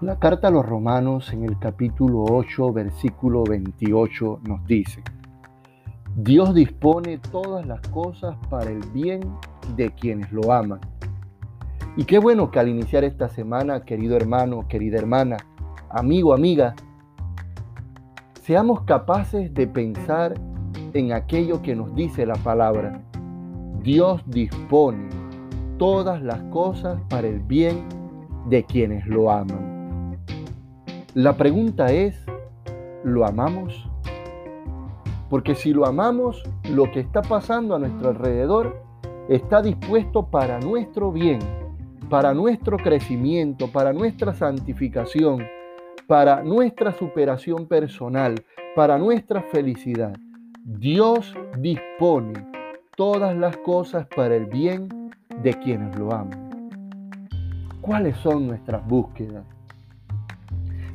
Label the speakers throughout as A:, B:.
A: La carta a los romanos en el capítulo 8, versículo 28 nos dice, Dios dispone todas las cosas para el bien de quienes lo aman. Y qué bueno que al iniciar esta semana, querido hermano, querida hermana, amigo, amiga, seamos capaces de pensar en aquello que nos dice la palabra. Dios dispone todas las cosas para el bien de quienes lo aman. La pregunta es, ¿lo amamos? Porque si lo amamos, lo que está pasando a nuestro alrededor está dispuesto para nuestro bien, para nuestro crecimiento, para nuestra santificación, para nuestra superación personal, para nuestra felicidad. Dios dispone todas las cosas para el bien de quienes lo aman. ¿Cuáles son nuestras búsquedas?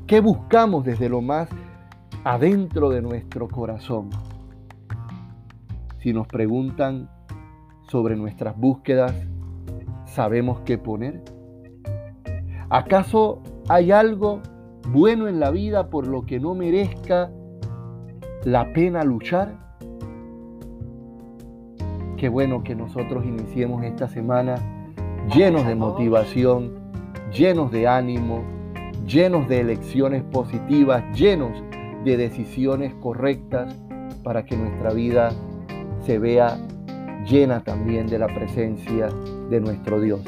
A: ¿Qué buscamos desde lo más adentro de nuestro corazón. Si nos preguntan sobre nuestras búsquedas, ¿sabemos qué poner? ¿Acaso hay algo bueno en la vida por lo que no merezca la pena luchar? Qué bueno que nosotros iniciemos esta semana llenos de motivación, llenos de ánimo, llenos de elecciones positivas, llenos de decisiones correctas para que nuestra vida se vea llena también de la presencia de nuestro Dios.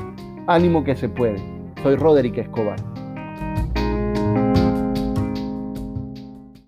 A: Ánimo que se puede. Soy Roderick Escobar.